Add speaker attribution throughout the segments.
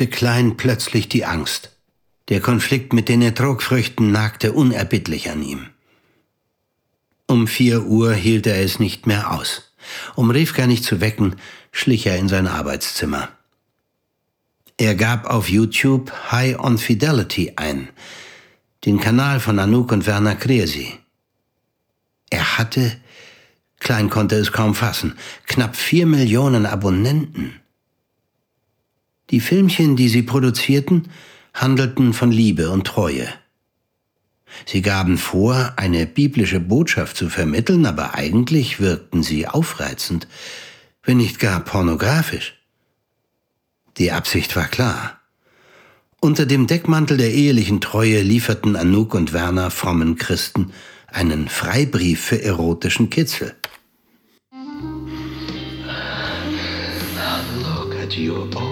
Speaker 1: packte Klein plötzlich die Angst. Der Konflikt mit den Ertrogfrüchten nagte unerbittlich an ihm. Um vier Uhr hielt er es nicht mehr aus. Um Rivka nicht zu wecken, schlich er in sein Arbeitszimmer. Er gab auf YouTube High on Fidelity ein, den Kanal von Anouk und Werner Kresi. Er hatte, Klein konnte es kaum fassen, knapp vier Millionen Abonnenten. Die Filmchen, die sie produzierten, handelten von Liebe und Treue. Sie gaben vor, eine biblische Botschaft zu vermitteln, aber eigentlich wirkten sie aufreizend, wenn nicht gar pornografisch. Die Absicht war klar. Unter dem Deckmantel der ehelichen Treue lieferten Anouk und Werner frommen Christen einen Freibrief für erotischen Kitzel.
Speaker 2: Look at your own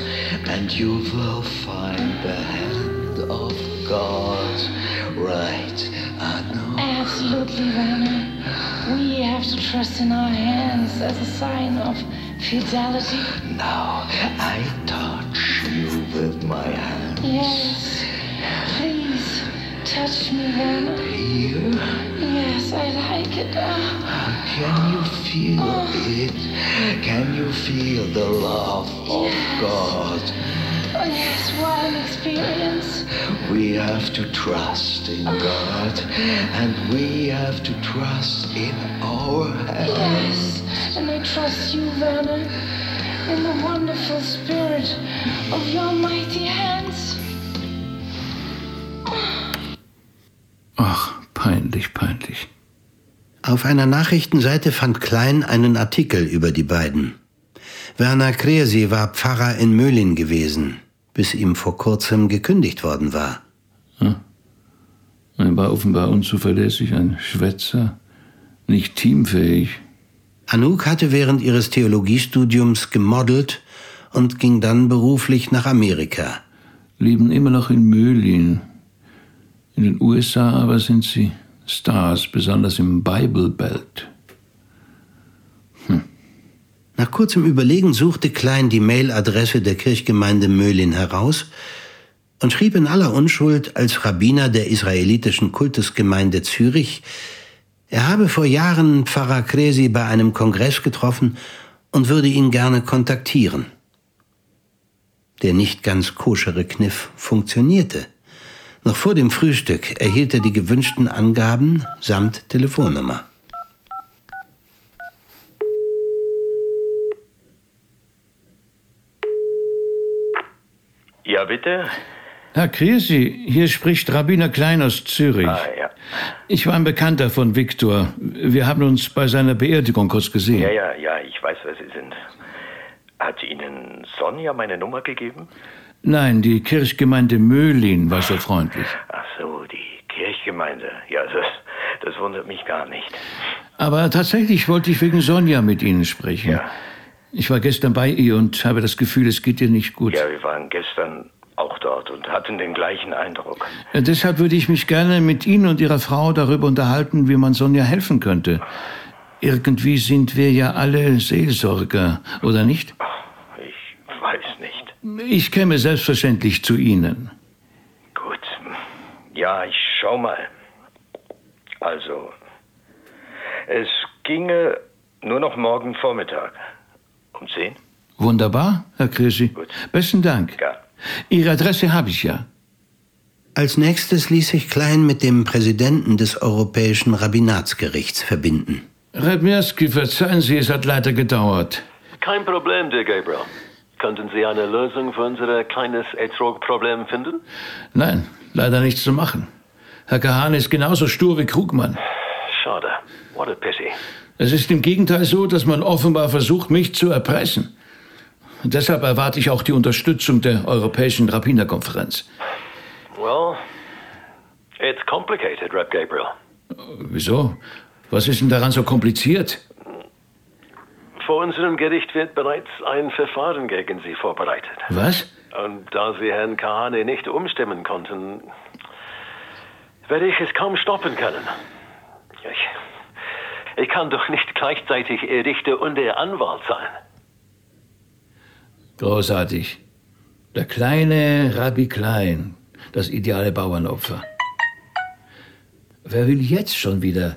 Speaker 2: hands and you will find the hand of God. Right, know.
Speaker 3: Absolutely, Werner. We have to trust in our hands as a sign of fidelity.
Speaker 2: Now I touch you with my hand.
Speaker 3: Yes. Touch me.
Speaker 2: Here,
Speaker 3: Yes, I like it. Oh,
Speaker 2: can you feel uh. it? Can you feel the love of God?
Speaker 3: oh yes, what an experience.
Speaker 2: We have to trust in uh. God and we have to trust in our hands.
Speaker 3: Yes, and I trust you, Werner, in the wonderful spirit of your mighty hands.
Speaker 1: Auf einer Nachrichtenseite fand Klein einen Artikel über die beiden. Werner Kresi war Pfarrer in Möhlin gewesen, bis ihm vor kurzem gekündigt worden war.
Speaker 4: Er war offenbar unzuverlässig, ein Schwätzer, nicht teamfähig.
Speaker 1: Anouk hatte während ihres Theologiestudiums gemodelt und ging dann beruflich nach Amerika.
Speaker 4: Leben immer noch in Möhlin. In den USA aber sind sie Stars, besonders im Bible Belt.
Speaker 1: Nach kurzem Überlegen suchte Klein die Mailadresse der Kirchgemeinde Möhlin heraus und schrieb in aller Unschuld als Rabbiner der israelitischen Kultusgemeinde Zürich, er habe vor Jahren Pfarrer Kresi bei einem Kongress getroffen und würde ihn gerne kontaktieren. Der nicht ganz koschere Kniff funktionierte. Noch vor dem Frühstück erhielt er die gewünschten Angaben samt Telefonnummer.
Speaker 5: Ja, bitte?
Speaker 4: Herr Kresi, hier spricht Rabbiner Klein aus Zürich.
Speaker 5: Ah, ja.
Speaker 4: Ich war ein Bekannter von Viktor. Wir haben uns bei seiner Beerdigung kurz gesehen.
Speaker 5: Ja, ja, ja, ich weiß, wer Sie sind. Hat Ihnen Sonja meine Nummer gegeben?
Speaker 4: Nein, die Kirchgemeinde Möhlin war so freundlich.
Speaker 5: Ach so, die Kirchgemeinde. Ja, das, das wundert mich gar nicht.
Speaker 4: Aber tatsächlich wollte ich wegen Sonja mit Ihnen sprechen.
Speaker 5: Ja.
Speaker 4: Ich war gestern bei ihr und habe das Gefühl, es geht ihr nicht gut.
Speaker 5: Ja, wir waren gestern auch dort und hatten den gleichen Eindruck.
Speaker 4: Äh, Deshalb würde ich mich gerne mit Ihnen und Ihrer Frau darüber unterhalten, wie man Sonja helfen könnte. Irgendwie sind wir ja alle Seelsorger, oder nicht?
Speaker 5: Ich weiß nicht.
Speaker 4: Ich käme selbstverständlich zu Ihnen.
Speaker 5: Gut. Ja, ich schau mal. Also, es ginge nur noch morgen Vormittag. Um 10?
Speaker 4: Wunderbar, Herr Krisi.
Speaker 5: Gut.
Speaker 4: Besten Dank.
Speaker 5: Ja.
Speaker 4: Ihre Adresse habe ich ja.
Speaker 1: Als nächstes ließ sich Klein mit dem Präsidenten des Europäischen Rabbinatsgerichts verbinden.
Speaker 4: Redmirski, verzeihen Sie, es hat leider gedauert.
Speaker 6: Kein Problem, Herr Gabriel. Könnten Sie eine Lösung für unser kleines Etrog-Problem finden?
Speaker 4: Nein, leider nichts zu machen. Herr Kahane ist genauso stur wie Krugmann.
Speaker 6: Schade. What a pity.
Speaker 4: Es ist im Gegenteil so, dass man offenbar versucht, mich zu erpressen. Und deshalb erwarte ich auch die Unterstützung der Europäischen Rabbinerkonferenz.
Speaker 6: Well, it's complicated, Rep Gabriel.
Speaker 4: Wieso? Was ist denn daran so kompliziert?
Speaker 6: Vor unserem Gericht wird bereits ein Verfahren gegen Sie vorbereitet.
Speaker 4: Was?
Speaker 6: Und da Sie Herrn Kahane nicht umstimmen konnten, werde ich es kaum stoppen können. Ich, ich kann doch nicht gleichzeitig Ihr Richter und Ihr Anwalt sein.
Speaker 4: Großartig. Der kleine Rabbi Klein, das ideale Bauernopfer. Wer will jetzt schon wieder?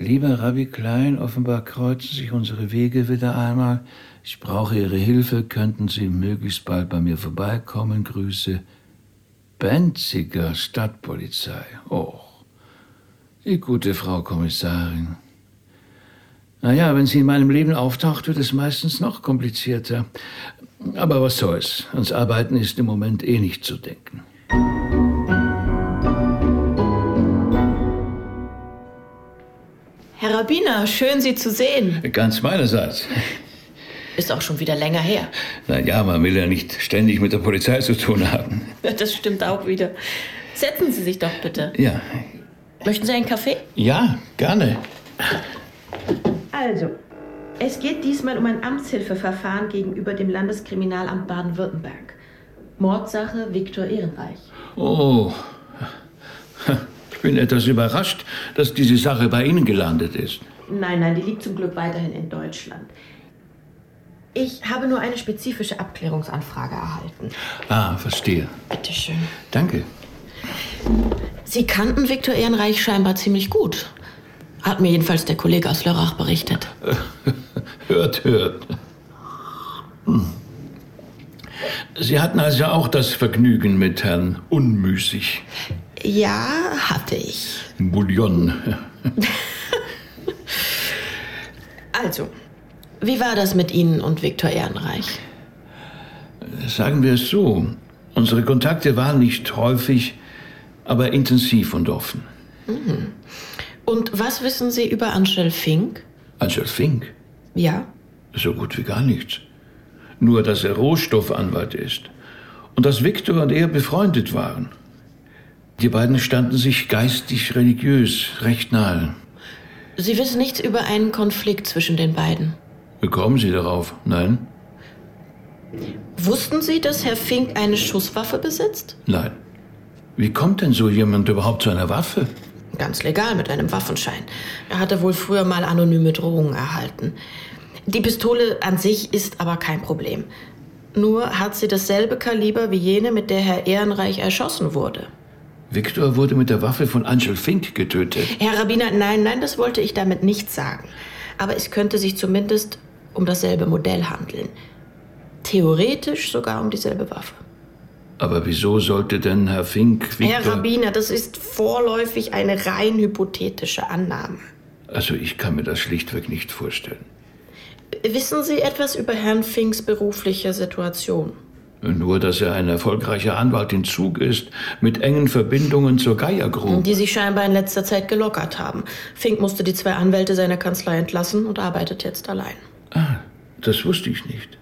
Speaker 4: Lieber Rabbi Klein, offenbar kreuzen sich unsere Wege wieder einmal. Ich brauche Ihre Hilfe. Könnten Sie möglichst bald bei mir vorbeikommen? Grüße. Benziger Stadtpolizei. Och, die gute Frau Kommissarin. Naja, wenn sie in meinem Leben auftaucht, wird es meistens noch komplizierter. Aber was soll's? Ans Arbeiten ist im Moment eh nicht zu denken.
Speaker 7: Herr Rabbiner, schön Sie zu sehen.
Speaker 4: Ganz meinerseits.
Speaker 7: Ist auch schon wieder länger her.
Speaker 4: Na ja, man will ja nicht ständig mit der Polizei zu tun haben.
Speaker 7: Das stimmt auch wieder. Setzen Sie sich doch bitte.
Speaker 4: Ja.
Speaker 7: Möchten Sie einen Kaffee?
Speaker 4: Ja, gerne.
Speaker 7: Also, es geht diesmal um ein Amtshilfeverfahren gegenüber dem Landeskriminalamt Baden-Württemberg. Mordsache Viktor Ehrenreich.
Speaker 4: Oh. Ich bin etwas überrascht, dass diese Sache bei Ihnen gelandet ist.
Speaker 7: Nein, nein, die liegt zum Glück weiterhin in Deutschland. Ich habe nur eine spezifische Abklärungsanfrage erhalten.
Speaker 4: Ah, verstehe.
Speaker 7: Bitte schön.
Speaker 4: Danke.
Speaker 7: Sie kannten Viktor Ehrenreich scheinbar ziemlich gut. Hat mir jedenfalls der Kollege aus Lörrach berichtet.
Speaker 4: Hört, hört. Hm. Sie hatten also auch das Vergnügen mit Herrn Unmüßig.
Speaker 7: Ja, hatte ich.
Speaker 4: Bouillon.
Speaker 7: Also, wie war das mit Ihnen und Viktor Ehrenreich?
Speaker 4: Sagen wir es so. Unsere Kontakte waren nicht häufig, aber intensiv und offen.
Speaker 7: Mhm. Und was wissen Sie über Angel Fink?
Speaker 4: Angel Fink?
Speaker 7: Ja.
Speaker 4: So gut wie gar nichts. Nur, dass er Rohstoffanwalt ist. Und dass Viktor und er befreundet waren. Die beiden standen sich geistig religiös recht nahe.
Speaker 7: Sie wissen nichts über einen Konflikt zwischen den beiden.
Speaker 4: Wie kommen Sie darauf? Nein?
Speaker 7: Wussten Sie, dass Herr Fink eine Schusswaffe besitzt?
Speaker 4: Nein. Wie kommt denn so jemand überhaupt zu einer Waffe?
Speaker 7: Ganz legal mit einem Waffenschein. Er hatte wohl früher mal anonyme Drohungen erhalten. Die Pistole an sich ist aber kein Problem. Nur hat sie dasselbe Kaliber wie jene, mit der Herr Ehrenreich erschossen wurde.
Speaker 4: Viktor wurde mit der Waffe von Angel Fink getötet.
Speaker 7: Herr Rabbiner, nein, nein, das wollte ich damit nicht sagen. Aber es könnte sich zumindest um dasselbe Modell handeln. Theoretisch sogar um dieselbe Waffe.
Speaker 4: Aber wieso sollte denn Herr Fink Viktor...
Speaker 7: Herr Rabbiner, das ist vorläufig eine rein hypothetische Annahme.
Speaker 4: Also ich kann mir das schlichtweg nicht vorstellen.
Speaker 7: Wissen Sie etwas über Herrn Finks berufliche Situation?
Speaker 4: Nur, dass er ein erfolgreicher Anwalt in Zug ist, mit engen Verbindungen zur Geier Group.
Speaker 7: Die sich scheinbar in letzter Zeit gelockert haben. Fink musste die zwei Anwälte seiner Kanzlei entlassen und arbeitet jetzt allein.
Speaker 4: Ah, das wusste ich nicht.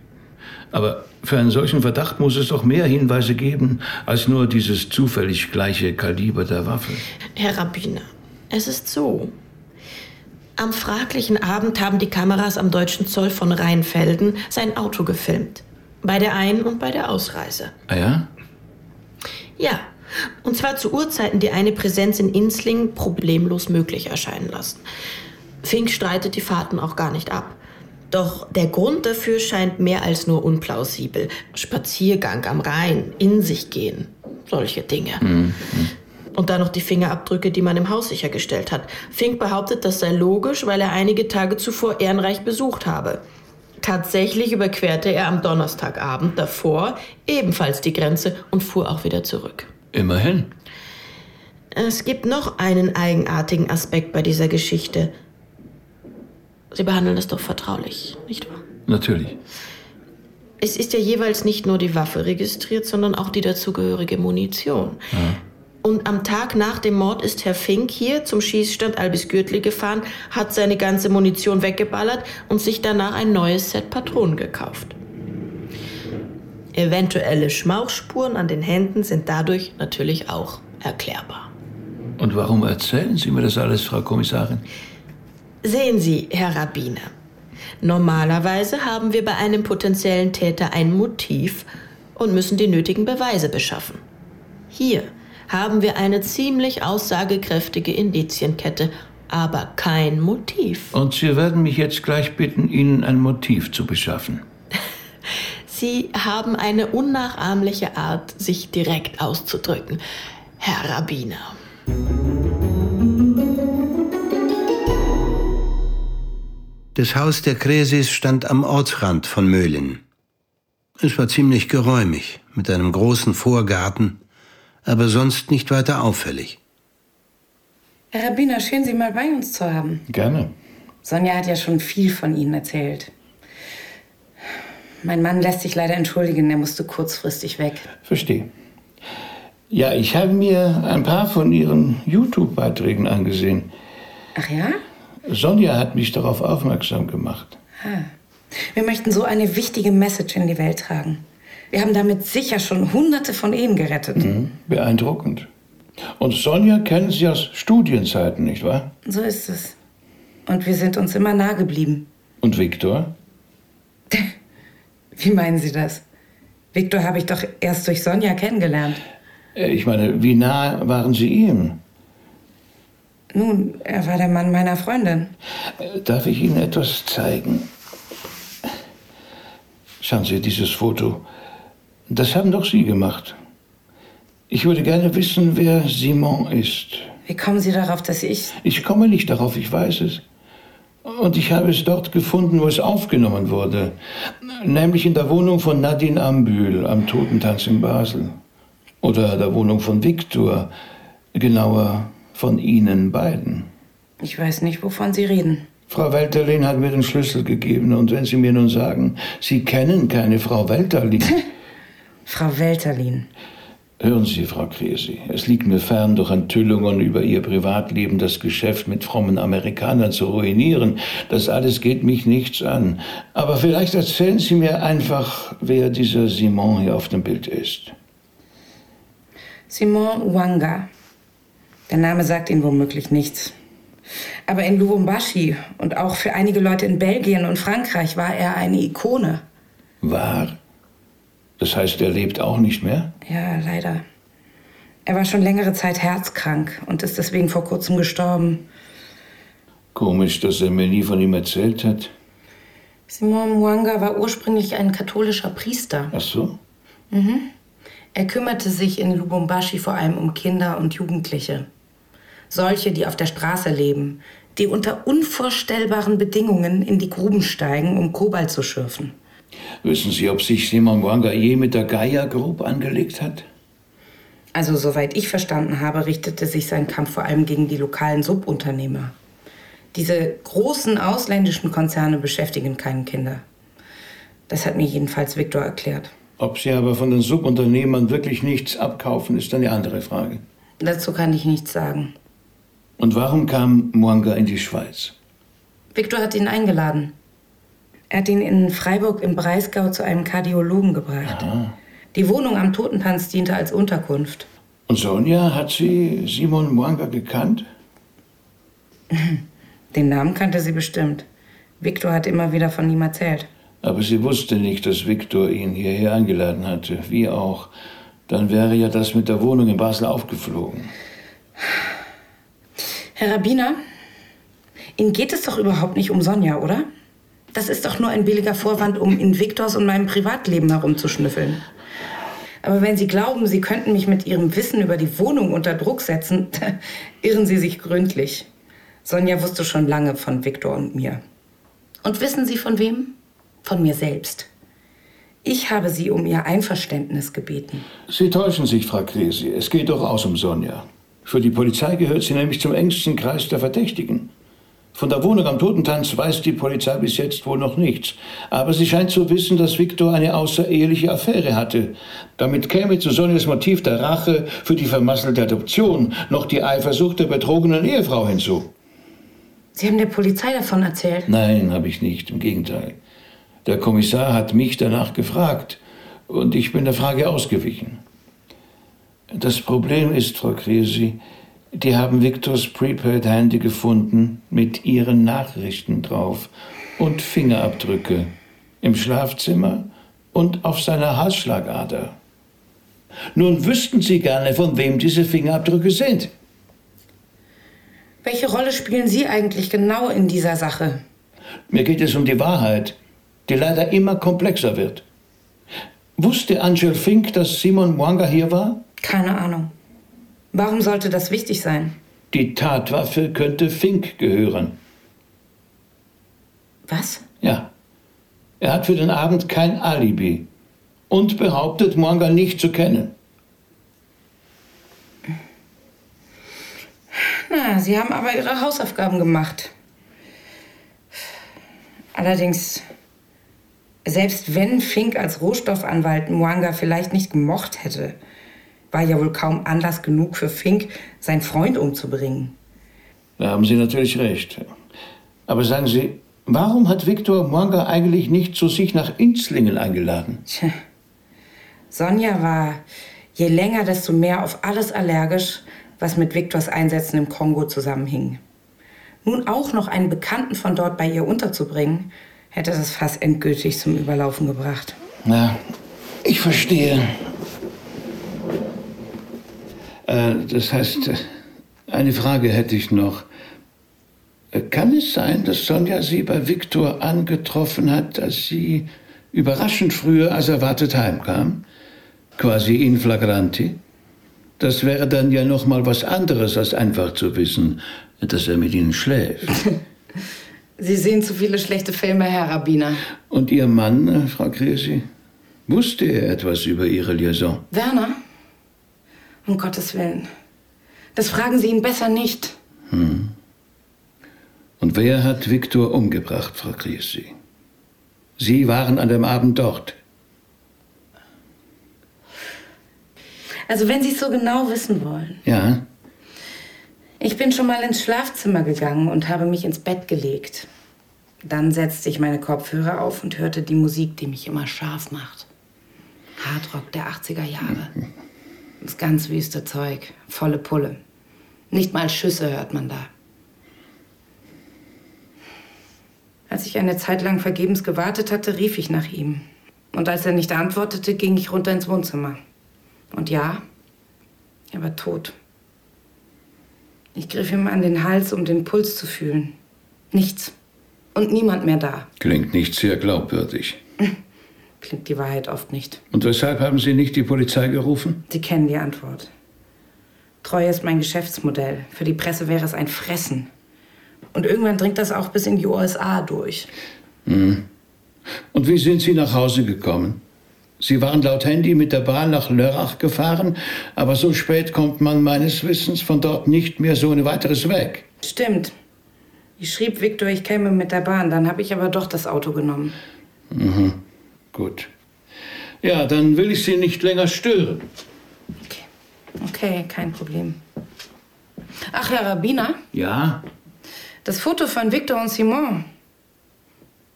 Speaker 4: Aber für einen solchen Verdacht muss es doch mehr Hinweise geben, als nur dieses zufällig gleiche Kaliber der Waffe.
Speaker 7: Herr Rabbiner, es ist so. Am fraglichen Abend haben die Kameras am deutschen Zoll von Rheinfelden sein Auto gefilmt. Bei der Ein- und bei der Ausreise.
Speaker 4: Ah ja?
Speaker 7: Ja. Und zwar zu Uhrzeiten, die eine Präsenz in Inslingen problemlos möglich erscheinen lassen. Fink streitet die Fahrten auch gar nicht ab. Doch der Grund dafür scheint mehr als nur unplausibel. Spaziergang am Rhein, in sich gehen, solche Dinge.
Speaker 4: Mhm.
Speaker 7: Und dann noch die Fingerabdrücke, die man im Haus sichergestellt hat. Fink behauptet, das sei logisch, weil er einige Tage zuvor Ehrenreich besucht habe. Tatsächlich überquerte er am Donnerstagabend davor ebenfalls die Grenze und fuhr auch wieder zurück.
Speaker 4: Immerhin.
Speaker 7: Es gibt noch einen eigenartigen Aspekt bei dieser Geschichte. Sie behandeln es doch vertraulich, nicht wahr?
Speaker 4: Natürlich.
Speaker 7: Es ist ja jeweils nicht nur die Waffe registriert, sondern auch die dazugehörige Munition.
Speaker 4: Ja.
Speaker 7: Und am Tag nach dem Mord ist Herr Fink hier zum Schießstand Albis Gürtli gefahren, hat seine ganze Munition weggeballert und sich danach ein neues Set Patronen gekauft. Eventuelle Schmauchspuren an den Händen sind dadurch natürlich auch erklärbar.
Speaker 4: Und warum erzählen Sie mir das alles, Frau Kommissarin?
Speaker 7: Sehen Sie, Herr Rabbiner, normalerweise haben wir bei einem potenziellen Täter ein Motiv und müssen die nötigen Beweise beschaffen. Hier haben wir eine ziemlich aussagekräftige Indizienkette, aber kein Motiv.
Speaker 4: Und Sie werden mich jetzt gleich bitten, Ihnen ein Motiv zu beschaffen.
Speaker 7: Sie haben eine unnachahmliche Art, sich direkt auszudrücken, Herr Rabbiner.
Speaker 1: Das Haus der Kresis stand am Ortsrand von Möhlin. Es war ziemlich geräumig, mit einem großen Vorgarten, aber sonst nicht weiter auffällig.
Speaker 8: Herr Rabbiner, schön, Sie mal bei uns zu haben.
Speaker 4: Gerne.
Speaker 8: Sonja hat ja schon viel von Ihnen erzählt. Mein Mann lässt sich leider entschuldigen, er musste kurzfristig weg.
Speaker 4: Verstehe. Ja, ich habe mir ein paar von Ihren YouTube-Beiträgen angesehen.
Speaker 8: Ach ja?
Speaker 4: Sonja hat mich darauf aufmerksam gemacht.
Speaker 8: Ah. Wir möchten so eine wichtige Message in die Welt tragen. Wir haben damit sicher schon hunderte von Ehen gerettet.
Speaker 4: Mhm, beeindruckend. Und Sonja kennen Sie aus Studienzeiten, nicht wahr?
Speaker 8: So ist es. Und wir sind uns immer nah geblieben.
Speaker 4: Und Viktor?
Speaker 8: Wie meinen Sie das? Viktor habe ich doch erst durch Sonja kennengelernt.
Speaker 4: Äh, Ich meine, wie nah waren Sie ihm?
Speaker 8: Nun, er war der Mann meiner Freundin.
Speaker 4: Äh, Darf ich Ihnen etwas zeigen? Schauen Sie dieses Foto. Das haben doch Sie gemacht. Ich würde gerne wissen, wer Simon ist.
Speaker 8: Wie kommen Sie darauf, dass ich...
Speaker 4: Ich komme nicht darauf, ich weiß es. Und ich habe es dort gefunden, wo es aufgenommen wurde. Nämlich in der Wohnung von Nadine Ambühl am Totentanz in Basel. Oder der Wohnung von Viktor. Genauer von Ihnen beiden.
Speaker 8: Ich weiß nicht, wovon Sie reden.
Speaker 4: Frau Welterlin hat mir den Schlüssel gegeben. Und wenn Sie mir nun sagen, Sie kennen keine Frau Welterlin.
Speaker 8: Frau Welterlin.
Speaker 4: Hören Sie, Frau Kresi, es liegt mir fern, durch Enthüllungen über Ihr Privatleben das Geschäft mit frommen Amerikanern zu ruinieren. Das alles geht mich nichts an. Aber vielleicht erzählen Sie mir einfach, wer dieser Simon hier auf dem Bild ist.
Speaker 8: Simon Wanga. Der Name sagt Ihnen womöglich nichts. Aber in Lubumbashi und auch für einige Leute in Belgien und Frankreich war er eine Ikone.
Speaker 4: War? Das heißt, er lebt auch nicht mehr?
Speaker 8: Ja, leider. Er war schon längere Zeit herzkrank und ist deswegen vor kurzem gestorben.
Speaker 4: Komisch, dass er mir nie von ihm erzählt hat.
Speaker 8: Simon Mwanga war ursprünglich ein katholischer Priester.
Speaker 4: Ach so?
Speaker 8: Mhm. Er kümmerte sich in Lubumbashi vor allem um Kinder und Jugendliche. Solche, die auf der Straße leben, die unter unvorstellbaren Bedingungen in die Gruben steigen, um Kobalt zu schürfen.
Speaker 4: Wissen Sie, ob sich Simon Wanga je mit der Gaia Group angelegt hat?
Speaker 8: Also, soweit ich verstanden habe, richtete sich sein Kampf vor allem gegen die lokalen Subunternehmer. Diese großen ausländischen Konzerne beschäftigen keine Kinder. Das hat mir jedenfalls Viktor erklärt.
Speaker 4: Ob Sie aber von den Subunternehmern wirklich nichts abkaufen, ist eine andere Frage.
Speaker 8: Dazu kann ich nichts sagen.
Speaker 4: Und warum kam Mwanga in die Schweiz?
Speaker 8: Viktor hat ihn eingeladen. Er hat ihn in Freiburg im Breisgau zu einem Kardiologen gebracht. Die Wohnung am Totentanz diente als Unterkunft.
Speaker 4: Und Sonja, hat sie Simon Mwanga gekannt?
Speaker 8: Den Namen kannte sie bestimmt. Viktor hat immer wieder von ihm erzählt.
Speaker 4: Aber sie wusste nicht, dass Viktor ihn hierher eingeladen hatte. Wie auch. Dann wäre ja das mit der Wohnung in Basel aufgeflogen.
Speaker 8: Herr Rabbiner, Ihnen geht es doch überhaupt nicht um Sonja, oder? Das ist doch nur ein billiger Vorwand, um in Viktors und meinem Privatleben herumzuschnüffeln. Aber wenn Sie glauben, Sie könnten mich mit Ihrem Wissen über die Wohnung unter Druck setzen, irren Sie sich gründlich. Sonja wusste schon lange von Viktor und mir. Und wissen Sie von wem? Von mir selbst. Ich habe sie um ihr Einverständnis gebeten.
Speaker 4: Sie täuschen sich, Frau Kresi. Es geht durchaus um Sonja. Für die Polizei gehört sie nämlich zum engsten Kreis der Verdächtigen. Von der Wohnung am Totentanz weiß die Polizei bis jetzt wohl noch nichts. Aber sie scheint zu wissen, dass Viktor eine außereheliche Affäre hatte. Damit käme zu Sonjas Motiv der Rache für die vermasselte Adoption noch die Eifersucht der betrogenen Ehefrau hinzu.
Speaker 8: Sie haben der Polizei davon erzählt?
Speaker 4: Nein, habe ich nicht. Im Gegenteil. Der Kommissar hat mich danach gefragt und ich bin der Frage ausgewichen. Das Problem ist, Frau Kresi, die haben Viktors Prepaid-Handy gefunden mit ihren Nachrichten drauf und Fingerabdrücke im Schlafzimmer und auf seiner Halsschlagader. Nun wüssten Sie gerne, von wem diese Fingerabdrücke sind.
Speaker 8: Welche Rolle spielen Sie eigentlich genau in dieser Sache?
Speaker 4: Mir geht es um die Wahrheit, die leider immer komplexer wird. Wusste Angel Fink, dass Simon Mwanga hier war?
Speaker 8: Keine Ahnung. Warum sollte das wichtig sein?
Speaker 4: Die Tatwaffe könnte Fink gehören.
Speaker 8: Was?
Speaker 4: Ja. Er hat für den Abend kein Alibi und behauptet, Mwanga nicht zu kennen.
Speaker 8: Na, Sie haben aber Ihre Hausaufgaben gemacht. Allerdings, selbst wenn Fink als Rohstoffanwalt Mwanga vielleicht nicht gemocht hätte, war ja wohl kaum Anlass genug für Fink, seinen Freund umzubringen.
Speaker 4: Da haben Sie natürlich recht. Aber sagen Sie, warum hat Viktor Mwanga eigentlich nicht zu sich nach Inzlingen eingeladen?
Speaker 8: Tja. Sonja war je länger, desto mehr auf alles allergisch, was mit Viktors Einsätzen im Kongo zusammenhing. Nun auch noch einen Bekannten von dort bei ihr unterzubringen, hätte das fast endgültig zum Überlaufen gebracht.
Speaker 4: Na, ich verstehe. Äh, das heißt, eine Frage hätte ich noch. Äh, Kann es sein, dass Sonja Sie bei Viktor angetroffen hat, als sie überraschend früher als erwartet heimkam? Quasi in flagranti? Das wäre dann ja noch mal was anderes, als einfach zu wissen, dass er mit Ihnen schläft.
Speaker 8: Sie sehen zu viele schlechte Filme, Herr Rabbiner.
Speaker 4: Und Ihr Mann, äh, Frau Kresi, wusste er etwas über Ihre Liaison?
Speaker 8: Werner? Um Gottes Willen. Das fragen Sie ihn besser nicht.
Speaker 4: Hm. Und wer hat Viktor umgebracht, Frau Kresi? Sie waren an dem Abend dort.
Speaker 8: Also wenn Sie es so genau wissen wollen.
Speaker 4: Ja?
Speaker 8: Ich bin schon mal ins Schlafzimmer gegangen und habe mich ins Bett gelegt. Dann setzte ich meine Kopfhörer auf und hörte die Musik, die mich immer scharf macht. Hardrock der 80er Jahre. Das ganz wüste Zeug, volle Pulle. Nicht mal Schüsse hört man da. Als ich eine Zeit lang vergebens gewartet hatte, rief ich nach ihm. Und als er nicht antwortete, ging ich runter ins Wohnzimmer. Und ja, er war tot. Ich griff ihm an den Hals, um den Puls zu fühlen. Nichts. Und niemand mehr da.
Speaker 4: Klingt nicht sehr glaubwürdig.
Speaker 8: Klingt die Wahrheit oft nicht.
Speaker 4: Und weshalb haben Sie nicht die Polizei gerufen?
Speaker 8: Sie kennen die Antwort. Treue ist mein Geschäftsmodell. Für die Presse wäre es ein Fressen. Und irgendwann dringt das auch bis in die USA durch.
Speaker 4: Hm. Und wie sind Sie nach Hause gekommen? Sie waren laut Handy mit der Bahn nach Lörrach gefahren, aber so spät kommt man meines Wissens von dort nicht mehr so ein weiteres weg.
Speaker 8: Stimmt. Ich schrieb Viktor, ich käme mit der Bahn. Dann habe ich aber doch das Auto genommen.
Speaker 4: Mhm. Gut. Ja, dann will ich Sie nicht länger stören.
Speaker 8: Okay, kein Problem. Ach, Herr Rabbiner,
Speaker 4: Ja?
Speaker 8: das Foto von Victor und Simon.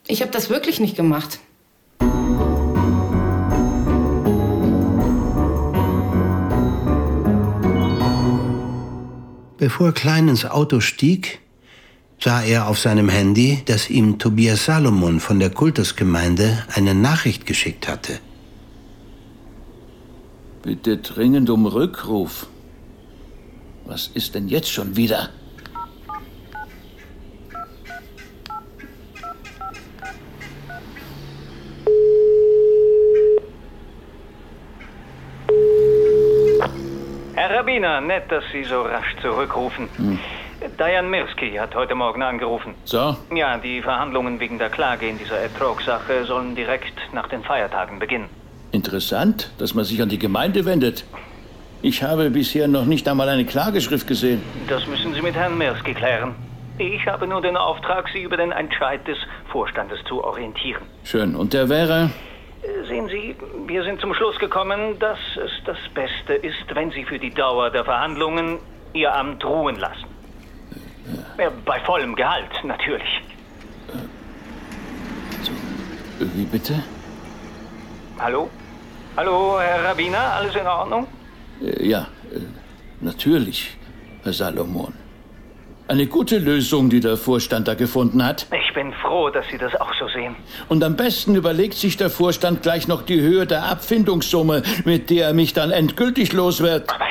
Speaker 8: Ich habe das wirklich nicht gemacht.
Speaker 1: Bevor Klein ins Auto stieg, sah er auf seinem Handy, dass ihm Tobias Salomon von der Kultusgemeinde eine Nachricht geschickt hatte.
Speaker 4: Bitte dringend um Rückruf. Was ist denn jetzt schon wieder?
Speaker 9: Herr Rabbiner, nett, dass Sie so rasch zurückrufen. Diane Mirsky hat heute Morgen angerufen.
Speaker 4: So?
Speaker 9: Ja, die Verhandlungen wegen der Klage in dieser Ertrog-Sache sollen direkt nach den Feiertagen beginnen.
Speaker 4: Interessant, dass man sich an die Gemeinde wendet. Ich habe bisher noch nicht einmal eine Klageschrift gesehen.
Speaker 9: Das müssen Sie mit Herrn Mirsky klären. Ich habe nur den Auftrag, Sie über den Entscheid des Vorstandes zu orientieren.
Speaker 4: Schön. Und der wäre?
Speaker 9: Sehen Sie, wir sind zum Schluss gekommen, dass es das Beste ist, wenn Sie für die Dauer der Verhandlungen Ihr Amt ruhen lassen. Ja, bei vollem Gehalt, natürlich.
Speaker 4: Wie bitte?
Speaker 9: Hallo? Hallo, Herr Rabbiner, alles in Ordnung?
Speaker 4: Äh, Ja, äh, natürlich, Herr Salomon. Eine gute Lösung, die der Vorstand da gefunden hat.
Speaker 9: Ich bin froh, dass Sie das auch so sehen.
Speaker 4: Und am besten überlegt sich der Vorstand gleich noch die Höhe der Abfindungssumme, mit der er mich dann endgültig los wird.
Speaker 9: Aber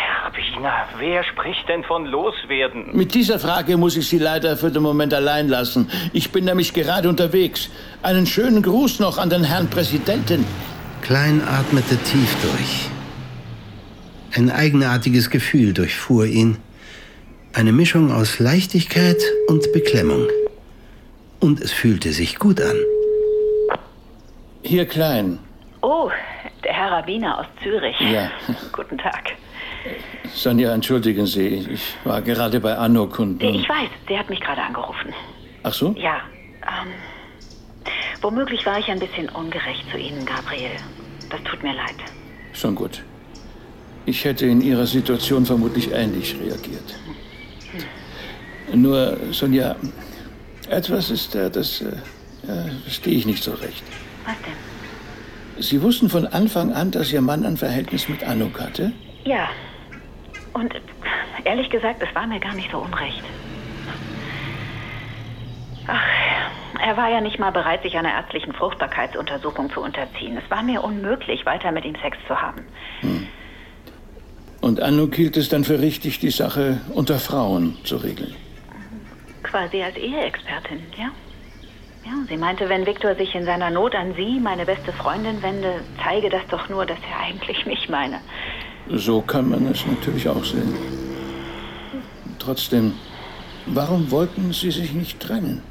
Speaker 9: Rabbiner, wer spricht denn von Loswerden?
Speaker 4: Mit dieser Frage muss ich Sie leider für den Moment allein lassen. Ich bin nämlich gerade unterwegs. Einen schönen Gruß noch an den Herrn Präsidenten.
Speaker 1: Klein atmete tief durch. Ein eigenartiges Gefühl durchfuhr ihn. Eine Mischung aus Leichtigkeit und Beklemmung. Und es fühlte sich gut an.
Speaker 4: Hier Klein.
Speaker 10: Oh, der Herr Rabbiner aus Zürich.
Speaker 4: Ja.
Speaker 10: Guten Tag.
Speaker 4: Sonja, entschuldigen Sie, ich war gerade bei Anuk und...
Speaker 10: Ich weiß, der hat mich gerade angerufen.
Speaker 4: Ach so?
Speaker 10: Ja. Ähm, womöglich war ich ein bisschen ungerecht zu Ihnen, Gabriel. Das tut mir leid.
Speaker 4: Schon gut. Ich hätte in Ihrer Situation vermutlich ähnlich reagiert. Nur, Sonja, etwas ist da, das äh, verstehe ich nicht so recht.
Speaker 10: Was denn?
Speaker 4: Sie wussten von Anfang an, dass Ihr Mann ein Verhältnis mit Anuk hatte?
Speaker 10: Ja. Und ehrlich gesagt, es war mir gar nicht so unrecht. Ach, er war ja nicht mal bereit, sich einer ärztlichen Fruchtbarkeitsuntersuchung zu unterziehen. Es war mir unmöglich, weiter mit ihm Sex zu haben.
Speaker 4: Hm. Und Anuk hielt es dann für richtig, die Sache unter Frauen zu regeln.
Speaker 10: Quasi als Eheexpertin, ja? Ja, sie meinte, wenn Viktor sich in seiner Not an Sie, meine beste Freundin, wende, zeige das doch nur, dass er eigentlich mich meine.
Speaker 4: So kann man es natürlich auch sehen. Trotzdem, warum wollten Sie sich nicht trennen?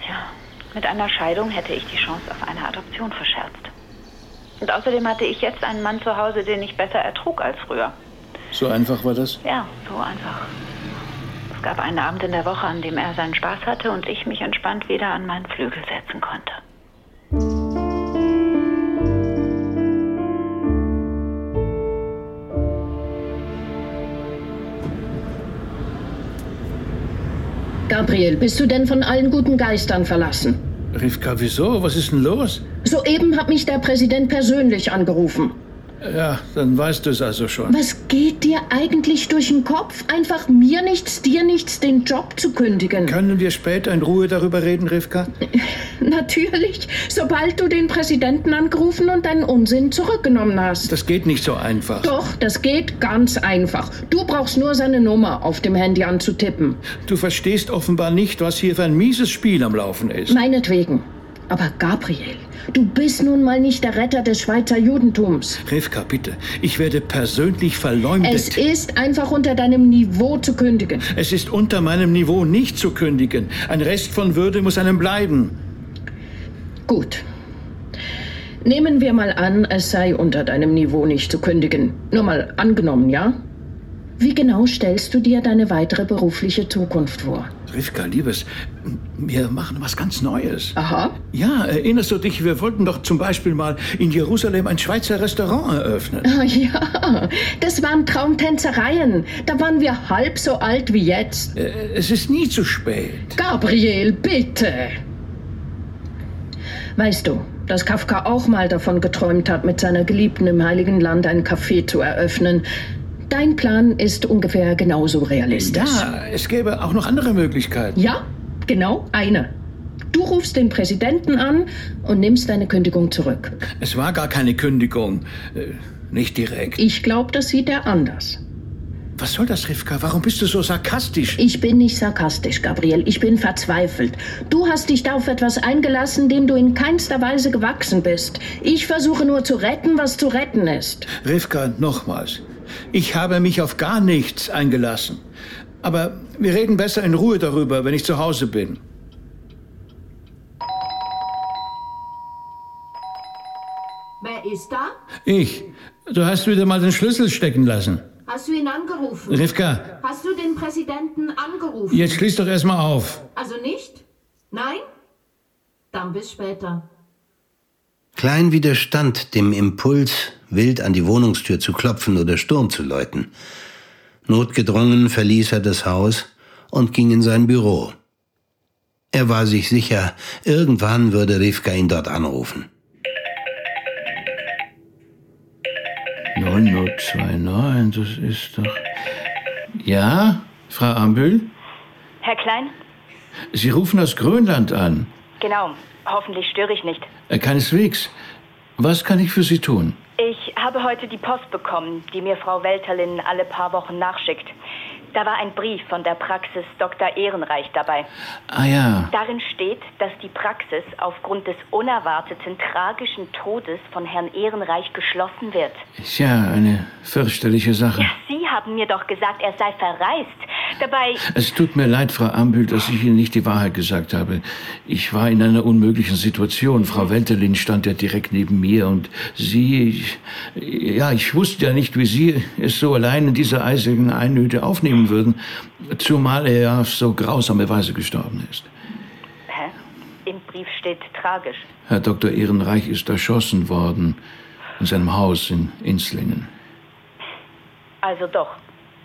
Speaker 10: Ja, mit einer Scheidung hätte ich die Chance auf eine Adoption verscherzt. Und außerdem hatte ich jetzt einen Mann zu Hause, den ich besser ertrug als früher.
Speaker 4: So einfach war das?
Speaker 10: Ja, so einfach. Es gab einen Abend in der Woche, an dem er seinen Spaß hatte und ich mich entspannt wieder an meinen Flügel setzen konnte.
Speaker 11: Gabriel, bist du denn von allen guten Geistern verlassen?
Speaker 4: Rivka, wieso? Was ist denn los?
Speaker 11: Soeben hat mich der Präsident persönlich angerufen.
Speaker 4: Ja, dann weißt du es also schon.
Speaker 11: Was geht dir eigentlich durch den Kopf? Einfach mir nichts, dir nichts, den Job zu kündigen.
Speaker 4: Können wir später in Ruhe darüber reden, Rivka?
Speaker 11: Natürlich, sobald du den Präsidenten angerufen und deinen Unsinn zurückgenommen hast.
Speaker 4: Das geht nicht so einfach.
Speaker 11: Doch, das geht ganz einfach. Du brauchst nur seine Nummer auf dem Handy anzutippen.
Speaker 4: Du verstehst offenbar nicht, was hier für ein mieses Spiel am Laufen ist.
Speaker 11: Meinetwegen. Aber Gabriel, du bist nun mal nicht der Retter des Schweizer Judentums.
Speaker 4: Rivka, bitte, ich werde persönlich verleumdet.
Speaker 11: Es ist einfach unter deinem Niveau zu kündigen.
Speaker 4: Es ist unter meinem Niveau nicht zu kündigen. Ein Rest von Würde muss einem bleiben.
Speaker 11: Gut. Nehmen wir mal an, es sei unter deinem Niveau nicht zu kündigen. Nur mal angenommen, ja? Wie genau stellst du dir deine weitere berufliche Zukunft vor?
Speaker 4: Rivka, Liebes, wir machen was ganz Neues.
Speaker 11: Aha.
Speaker 4: Ja, erinnerst du dich, wir wollten doch zum Beispiel mal in Jerusalem ein Schweizer Restaurant eröffnen.
Speaker 11: Ah, ja, das waren Traumtänzereien. Da waren wir halb so alt wie jetzt.
Speaker 4: Äh, es ist nie zu spät.
Speaker 11: Gabriel, bitte. Weißt du, dass Kafka auch mal davon geträumt hat, mit seiner Geliebten im Heiligen Land ein Café zu eröffnen. Dein Plan ist ungefähr genauso realistisch.
Speaker 4: Ja, es gäbe auch noch andere Möglichkeiten.
Speaker 11: Ja, genau eine. Du rufst den Präsidenten an und nimmst deine Kündigung zurück.
Speaker 4: Es war gar keine Kündigung. Äh, nicht direkt.
Speaker 11: Ich glaube, das sieht er anders.
Speaker 4: Was soll das, Rivka? Warum bist du so sarkastisch?
Speaker 11: Ich bin nicht sarkastisch, Gabriel. Ich bin verzweifelt. Du hast dich da auf etwas eingelassen, dem du in keinster Weise gewachsen bist. Ich versuche nur zu retten, was zu retten ist.
Speaker 4: Rivka, nochmals. Ich habe mich auf gar nichts eingelassen. Aber wir reden besser in Ruhe darüber, wenn ich zu Hause bin.
Speaker 11: Wer ist da?
Speaker 4: Ich. Du hast wieder mal den Schlüssel stecken lassen.
Speaker 11: Hast du ihn angerufen?
Speaker 4: Rivka.
Speaker 11: Hast du den Präsidenten angerufen?
Speaker 4: Jetzt schließ doch erstmal auf.
Speaker 11: Also nicht? Nein? Dann bis später.
Speaker 1: Klein widerstand dem Impuls, wild an die Wohnungstür zu klopfen oder Sturm zu läuten. Notgedrungen verließ er das Haus und ging in sein Büro. Er war sich sicher, irgendwann würde Rivka ihn dort anrufen.
Speaker 4: 0029, das ist doch. Ja, Frau Ambühl?
Speaker 10: Herr Klein?
Speaker 4: Sie rufen aus Grönland an.
Speaker 10: Genau. Hoffentlich störe ich nicht.
Speaker 4: Äh, keineswegs. Was kann ich für Sie tun?
Speaker 10: Ich habe heute die Post bekommen, die mir Frau Welterlin alle paar Wochen nachschickt. Da war ein Brief von der Praxis Dr. Ehrenreich dabei.
Speaker 4: Ah ja.
Speaker 10: Darin steht, dass die Praxis aufgrund des unerwarteten tragischen Todes von Herrn Ehrenreich geschlossen wird.
Speaker 4: Tja, eine fürchterliche Sache.
Speaker 10: Sie haben mir doch gesagt, er sei verreist. Dabei.
Speaker 4: Es tut mir leid, Frau Ambül, dass ich Ihnen nicht die Wahrheit gesagt habe. Ich war in einer unmöglichen Situation. Frau Welterlin stand ja direkt neben mir und Sie. Ich, ja, ich wusste ja nicht, wie Sie es so allein in dieser eisigen Einöde aufnehmen würden. Zumal er ja auf so grausame Weise gestorben ist.
Speaker 10: Hä? Im Brief steht tragisch.
Speaker 4: Herr Dr. Ehrenreich ist erschossen worden in seinem Haus in Inslingen.
Speaker 10: Also doch.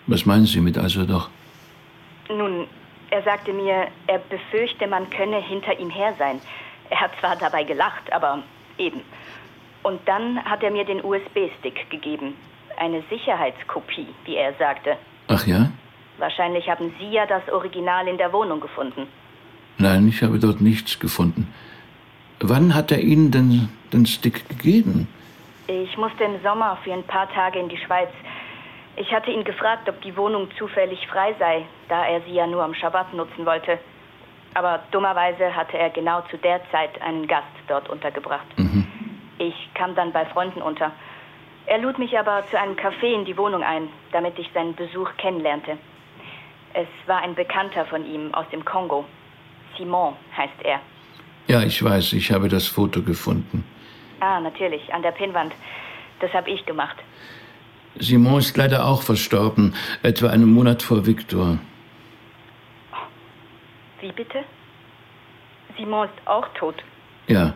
Speaker 4: Was meinen Sie mit also doch?
Speaker 10: Nun, er sagte mir, er befürchte, man könne hinter ihm her sein. Er hat zwar dabei gelacht, aber eben. Und dann hat er mir den USB-Stick gegeben. Eine Sicherheitskopie, wie er sagte.
Speaker 4: Ach ja?
Speaker 10: Wahrscheinlich haben Sie ja das Original in der Wohnung gefunden.
Speaker 4: Nein, ich habe dort nichts gefunden. Wann hat er Ihnen denn den Stick gegeben?
Speaker 10: Ich musste im Sommer für ein paar Tage in die Schweiz. Ich hatte ihn gefragt, ob die Wohnung zufällig frei sei, da er sie ja nur am Schabbat nutzen wollte. Aber dummerweise hatte er genau zu der Zeit einen Gast dort untergebracht.
Speaker 4: Mhm.
Speaker 10: Ich kam dann bei Freunden unter. Er lud mich aber zu einem Café in die Wohnung ein, damit ich seinen Besuch kennenlernte. Es war ein Bekannter von ihm aus dem Kongo. Simon heißt er.
Speaker 4: Ja, ich weiß, ich habe das Foto gefunden.
Speaker 10: Ah, natürlich, an der Pinnwand. Das habe ich gemacht.
Speaker 4: Simon ist leider auch verstorben, etwa einen Monat vor Viktor.
Speaker 10: Wie bitte? Simon ist auch tot.
Speaker 4: Ja,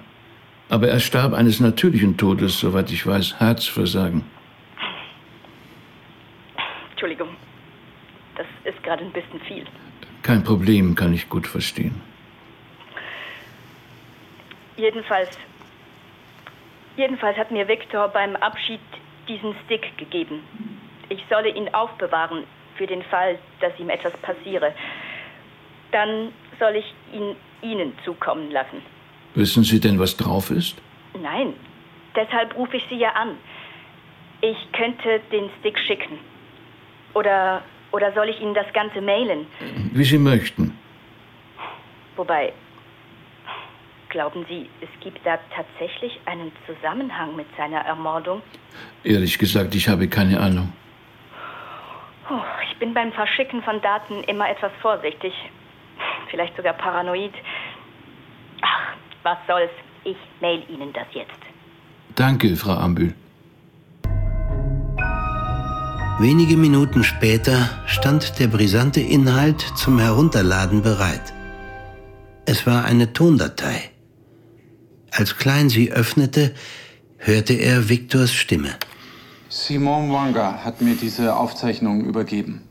Speaker 4: aber er starb eines natürlichen Todes, soweit ich weiß, Herzversagen.
Speaker 10: Entschuldigung, das ist gerade ein bisschen viel.
Speaker 4: Kein Problem, kann ich gut verstehen.
Speaker 10: Jedenfalls, jedenfalls hat mir Viktor beim Abschied diesen Stick gegeben. Ich solle ihn aufbewahren für den Fall, dass ihm etwas passiere. Dann soll ich ihn Ihnen zukommen lassen.
Speaker 4: Wissen Sie denn, was drauf ist?
Speaker 10: Nein, deshalb rufe ich Sie ja an. Ich könnte den Stick schicken. Oder, oder soll ich Ihnen das Ganze mailen?
Speaker 4: Wie Sie möchten.
Speaker 10: Wobei, glauben Sie, es gibt da tatsächlich einen Zusammenhang mit seiner Ermordung?
Speaker 4: Ehrlich gesagt, ich habe keine Ahnung.
Speaker 10: Oh, ich bin beim Verschicken von Daten immer etwas vorsichtig. Vielleicht sogar paranoid. Ach, was soll's. Ich mail Ihnen das jetzt.
Speaker 4: Danke, Frau Ambül.
Speaker 1: Wenige Minuten später stand der brisante Inhalt zum Herunterladen bereit. Es war eine Tondatei. Als Klein sie öffnete, hörte er Viktors Stimme.
Speaker 12: Simon Wanga hat mir diese Aufzeichnung übergeben.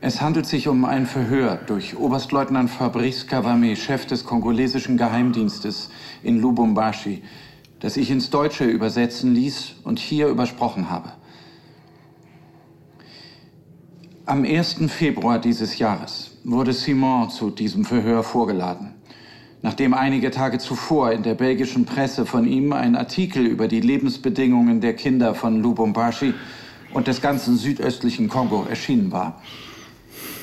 Speaker 12: Es handelt sich um ein Verhör durch Oberstleutnant Fabrice Kavame, Chef des kongolesischen Geheimdienstes in Lubumbashi, das ich ins Deutsche übersetzen ließ und hier übersprochen habe. Am 1. Februar dieses Jahres wurde Simon zu diesem Verhör vorgeladen. Nachdem einige Tage zuvor in der belgischen Presse von ihm ein Artikel über die Lebensbedingungen der Kinder von Lubumbashi und des ganzen südöstlichen Kongo erschienen war.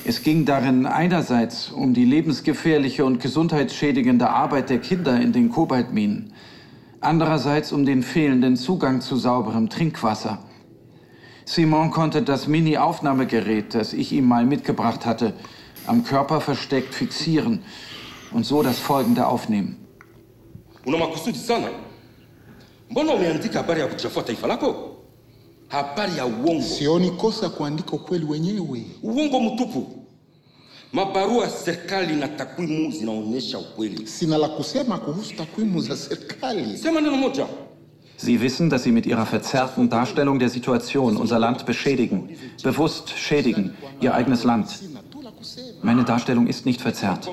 Speaker 12: Es ging darin einerseits um die lebensgefährliche und gesundheitsschädigende Arbeit der Kinder in den Kobaltminen, andererseits um den fehlenden Zugang zu sauberem Trinkwasser. Simon konnte das Mini-Aufnahmegerät, das ich ihm mal mitgebracht hatte, am Körper versteckt fixieren und so das Folgende aufnehmen.
Speaker 13: Una makusudi sana. Mbona umeandika habari ya kuchafua taifa lako? Habari ya uongo.
Speaker 14: Sioni kosa kuandika ukweli wenyewe.
Speaker 13: Uongo mtupu. Mabarua ya serikali na takwimu zinaonyesha ukweli.
Speaker 14: Sina la kusema kuhusu takwimu za serikali.
Speaker 13: Sema neno moja.
Speaker 12: Sie wissen, dass Sie mit Ihrer verzerrten Darstellung der Situation unser Land beschädigen, bewusst schädigen, Ihr eigenes Land. Meine Darstellung ist nicht verzerrt.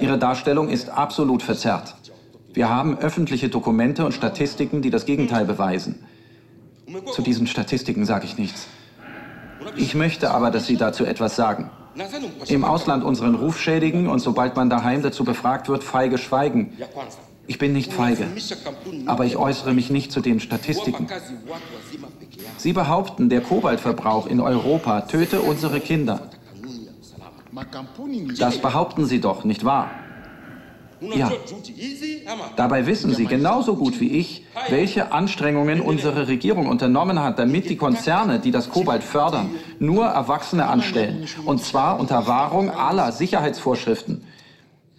Speaker 12: Ihre Darstellung ist absolut verzerrt. Wir haben öffentliche Dokumente und Statistiken, die das Gegenteil beweisen. Zu diesen Statistiken sage ich nichts. Ich möchte aber, dass Sie dazu etwas sagen. Im Ausland unseren Ruf schädigen und sobald man daheim dazu befragt wird, feige schweigen. Ich bin nicht feige, aber ich äußere mich nicht zu den Statistiken. Sie behaupten, der Kobaltverbrauch in Europa töte unsere Kinder. Das behaupten Sie doch, nicht wahr? Ja. Dabei wissen Sie genauso gut wie ich, welche Anstrengungen unsere Regierung unternommen hat, damit die Konzerne, die das Kobalt fördern, nur Erwachsene anstellen. Und zwar unter Wahrung aller Sicherheitsvorschriften.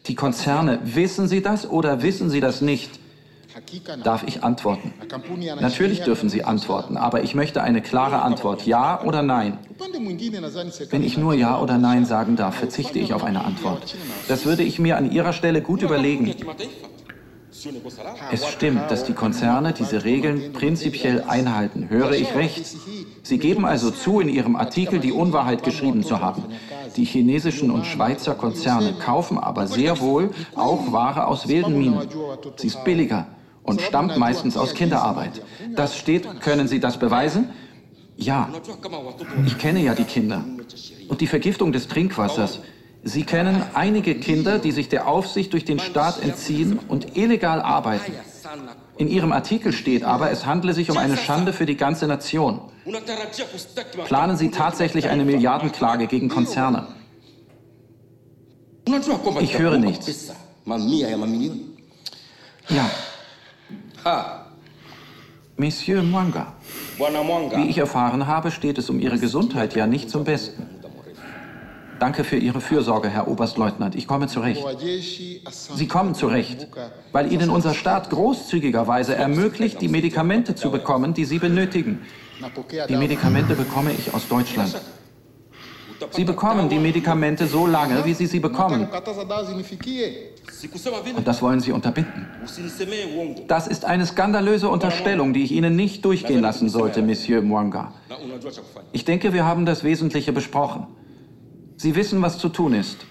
Speaker 12: Die Konzerne, wissen Sie das oder wissen Sie das nicht? Darf ich antworten? Natürlich dürfen Sie antworten, aber ich möchte eine klare Antwort. Ja oder nein? Wenn ich nur Ja oder Nein sagen darf, verzichte ich auf eine Antwort. Das würde ich mir an Ihrer Stelle gut überlegen. Es stimmt, dass die Konzerne diese Regeln prinzipiell einhalten. Höre ich recht? Sie geben also zu, in Ihrem Artikel die Unwahrheit geschrieben zu haben. Die chinesischen und Schweizer Konzerne kaufen aber sehr wohl auch Ware aus wilden Minen. Sie ist billiger und stammt meistens aus Kinderarbeit. Das steht, können Sie das beweisen? Ja, ich kenne ja die Kinder. Und die Vergiftung des Trinkwassers. Sie kennen einige Kinder, die sich der Aufsicht durch den Staat entziehen und illegal arbeiten. In Ihrem Artikel steht aber, es handle sich um eine Schande für die ganze Nation. Planen Sie tatsächlich eine Milliardenklage gegen Konzerne? Ich höre nichts. Ja. Monsieur Mwanga, wie ich erfahren habe, steht es um Ihre Gesundheit ja nicht zum Besten. Danke für Ihre Fürsorge, Herr Oberstleutnant. Ich komme zurecht. Sie kommen zurecht, weil Ihnen unser Staat großzügigerweise ermöglicht, die Medikamente zu bekommen, die Sie benötigen. Die Medikamente bekomme ich aus Deutschland. Sie bekommen die Medikamente so lange, wie Sie sie bekommen. Und das wollen Sie unterbinden. Das ist eine skandalöse Unterstellung, die ich Ihnen nicht durchgehen lassen sollte, Monsieur Mwanga. Ich denke, wir haben das Wesentliche besprochen. Sie wissen, was zu tun ist.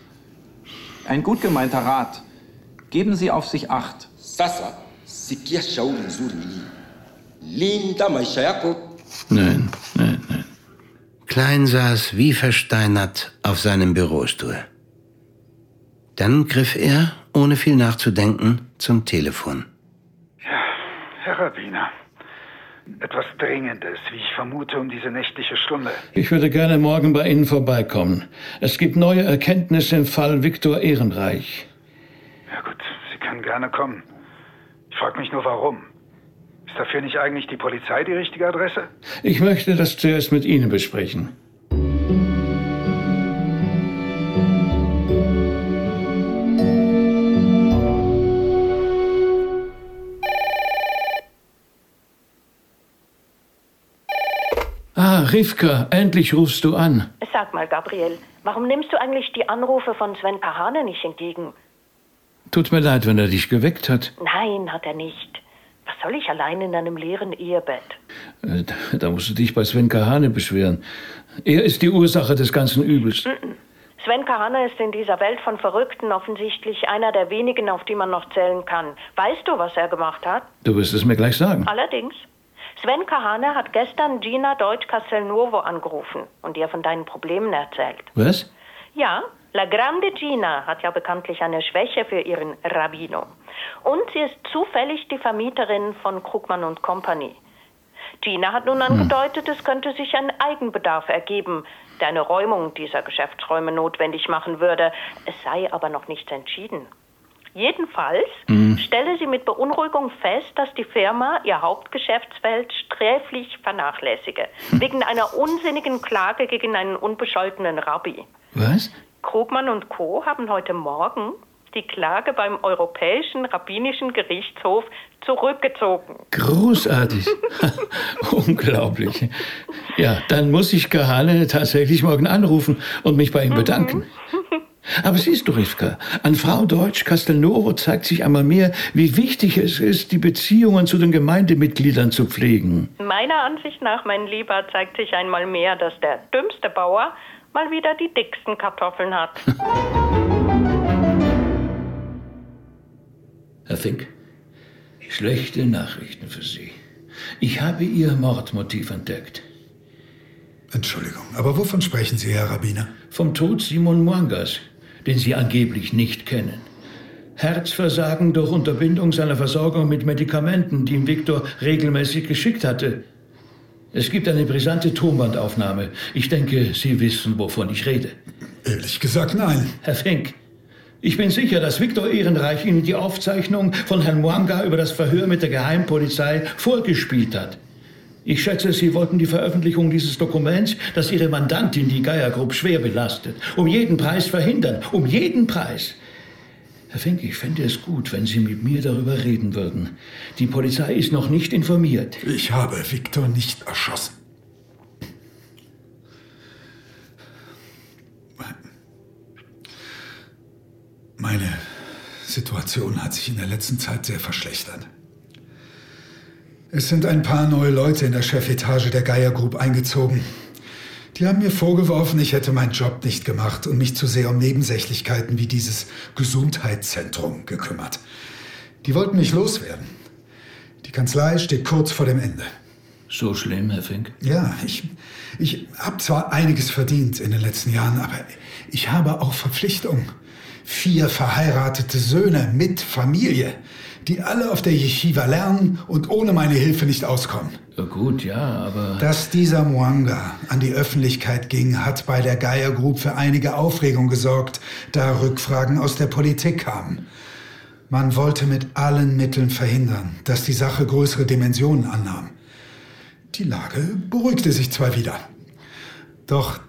Speaker 12: Ein gut gemeinter Rat. Geben Sie auf sich Acht.
Speaker 1: Nein, nein, nein. Klein saß wie versteinert auf seinem Bürostuhl. Dann griff er, ohne viel nachzudenken, zum Telefon.
Speaker 15: Ja, Herr Rabbiner. Etwas Dringendes, wie ich vermute, um diese nächtliche Stunde.
Speaker 4: Ich würde gerne morgen bei Ihnen vorbeikommen. Es gibt neue Erkenntnisse im Fall Viktor Ehrenreich.
Speaker 15: Ja gut, Sie können gerne kommen. Ich frage mich nur, warum. Ist dafür nicht eigentlich die Polizei die richtige Adresse?
Speaker 4: Ich möchte das zuerst mit Ihnen besprechen. Rivka, endlich rufst du an.
Speaker 11: Sag mal, Gabriel, warum nimmst du eigentlich die Anrufe von Sven Kahane nicht entgegen?
Speaker 4: Tut mir leid, wenn er dich geweckt hat.
Speaker 11: Nein, hat er nicht. Was soll ich allein in einem leeren Ehebett?
Speaker 4: Äh, Da da musst du dich bei Sven Kahane beschweren. Er ist die Ursache des ganzen Übels.
Speaker 11: Mm-mm. Sven Kahane ist in dieser Welt von Verrückten offensichtlich einer der wenigen, auf die man noch zählen kann. Weißt du, was er gemacht hat?
Speaker 4: Du wirst es mir gleich sagen.
Speaker 11: Allerdings. Sven Kahane hat gestern Gina Deutsch-Castelnuovo angerufen und ihr von deinen Problemen erzählt.
Speaker 4: Was?
Speaker 11: Ja, La Grande Gina hat ja bekanntlich eine Schwäche für ihren Rabbino. Und sie ist zufällig die Vermieterin von Krugmann und Company. Gina hat nun angedeutet, es könnte sich ein Eigenbedarf ergeben, der eine Räumung dieser Geschäftsräume notwendig machen würde. Es sei aber noch nichts entschieden. Jedenfalls stelle sie mit Beunruhigung fest, dass die Firma ihr Hauptgeschäftsfeld sträflich vernachlässige, wegen einer unsinnigen Klage gegen einen unbescholtenen Rabbi.
Speaker 4: Was?
Speaker 11: Krugmann und Co. haben heute Morgen die Klage beim Europäischen Rabbinischen Gerichtshof zurückgezogen.
Speaker 4: Großartig. Unglaublich. Ja, dann muss ich Kahane tatsächlich morgen anrufen und mich bei ihm bedanken. Aber siehst du, Rivka, an Frau Deutsch Castelnuovo zeigt sich einmal mehr, wie wichtig es ist, die Beziehungen zu den Gemeindemitgliedern zu pflegen.
Speaker 11: Meiner Ansicht nach, mein Lieber, zeigt sich einmal mehr, dass der dümmste Bauer mal wieder die dicksten Kartoffeln hat.
Speaker 4: Herr Fink, schlechte Nachrichten für Sie. Ich habe Ihr Mordmotiv entdeckt.
Speaker 16: Entschuldigung, aber wovon sprechen Sie, Herr Rabbiner?
Speaker 4: Vom Tod Simon Mwangas, den Sie angeblich nicht kennen. Herzversagen durch Unterbindung seiner Versorgung mit Medikamenten, die ihm Viktor regelmäßig geschickt hatte. Es gibt eine brisante Tonbandaufnahme. Ich denke, Sie wissen, wovon ich rede.
Speaker 15: Ehrlich gesagt, nein.
Speaker 4: Herr Fink, ich bin sicher, dass Viktor Ehrenreich Ihnen die Aufzeichnung von Herrn Mwanga über das Verhör mit der Geheimpolizei vorgespielt hat. Ich schätze, Sie wollten die Veröffentlichung dieses Dokuments, das Ihre Mandantin, die Geier Group, schwer belastet, um jeden Preis verhindern. Um jeden Preis. Herr Fink, ich fände es gut, wenn Sie mit mir darüber reden würden. Die Polizei ist noch nicht informiert.
Speaker 15: Ich habe Viktor nicht erschossen. Meine Situation hat sich in der letzten Zeit sehr verschlechtert. Es sind ein paar neue Leute in der Chefetage der Geier Group eingezogen. Die haben mir vorgeworfen, ich hätte meinen Job nicht gemacht und mich zu sehr um Nebensächlichkeiten wie dieses Gesundheitszentrum gekümmert. Die wollten mich loswerden. Die Kanzlei steht kurz vor dem Ende.
Speaker 4: So schlimm, Herr Fink?
Speaker 15: Ja, ich, ich habe zwar einiges verdient in den letzten Jahren, aber ich habe auch Verpflichtungen. Vier verheiratete Söhne mit Familie, die alle auf der Yeshiva lernen und ohne meine Hilfe nicht auskommen.
Speaker 4: Ja, gut, ja, aber.
Speaker 15: Dass dieser Mwanga an die Öffentlichkeit ging, hat bei der Geier Group für einige Aufregung gesorgt, da Rückfragen aus der Politik kamen. Man wollte mit allen Mitteln verhindern, dass die Sache größere Dimensionen annahm. Die Lage beruhigte sich zwar wieder. Doch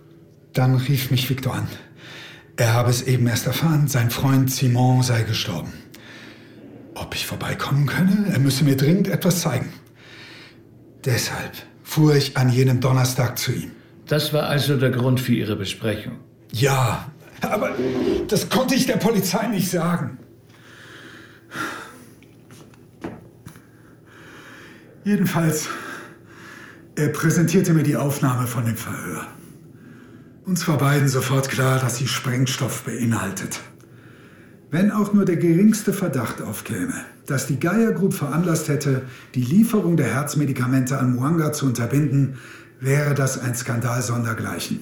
Speaker 15: dann rief mich Victor an. Er habe es eben erst erfahren, sein Freund Simon sei gestorben. Ob ich vorbeikommen könne? Er müsse mir dringend etwas zeigen. Deshalb fuhr ich an jenem Donnerstag zu ihm.
Speaker 4: Das war also der Grund für Ihre Besprechung.
Speaker 15: Ja, aber das konnte ich der Polizei nicht sagen. Jedenfalls, er präsentierte mir die Aufnahme von dem Verhör. Uns war beiden sofort klar, dass sie Sprengstoff beinhaltet. Wenn auch nur der geringste Verdacht aufkäme, dass die Geier Group veranlasst hätte, die Lieferung der Herzmedikamente an Muanga zu unterbinden, wäre das ein Skandal sondergleichen.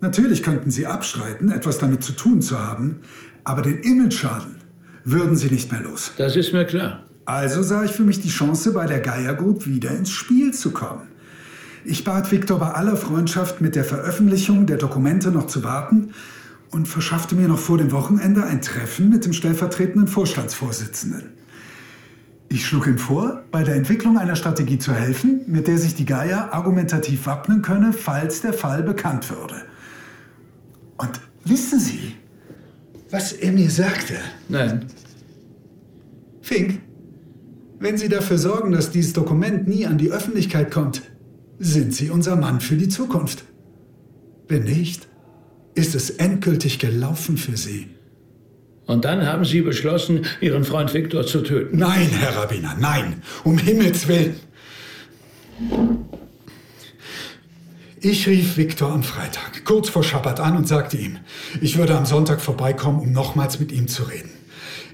Speaker 15: Natürlich könnten sie abstreiten, etwas damit zu tun zu haben, aber den Image-Schaden würden sie nicht mehr los.
Speaker 4: Das ist mir klar.
Speaker 15: Also sah ich für mich die Chance, bei der Geier Group wieder ins Spiel zu kommen. Ich bat Viktor bei aller Freundschaft mit der Veröffentlichung der Dokumente noch zu warten und verschaffte mir noch vor dem Wochenende ein Treffen mit dem stellvertretenden Vorstandsvorsitzenden. Ich schlug ihm vor, bei der Entwicklung einer Strategie zu helfen, mit der sich die Geier argumentativ wappnen könne, falls der Fall bekannt würde. Und wissen Sie, was er mir sagte?
Speaker 4: Nein.
Speaker 15: Fink, wenn Sie dafür sorgen, dass dieses Dokument nie an die Öffentlichkeit kommt, sind Sie unser Mann für die Zukunft. Wenn nicht, ist es endgültig gelaufen für Sie.
Speaker 4: Und dann haben Sie beschlossen, Ihren Freund Viktor zu töten.
Speaker 15: Nein, Herr Rabbiner, nein, um Himmels willen. Ich rief Viktor am Freitag, kurz vor Schabbat an und sagte ihm, ich würde am Sonntag vorbeikommen, um nochmals mit ihm zu reden.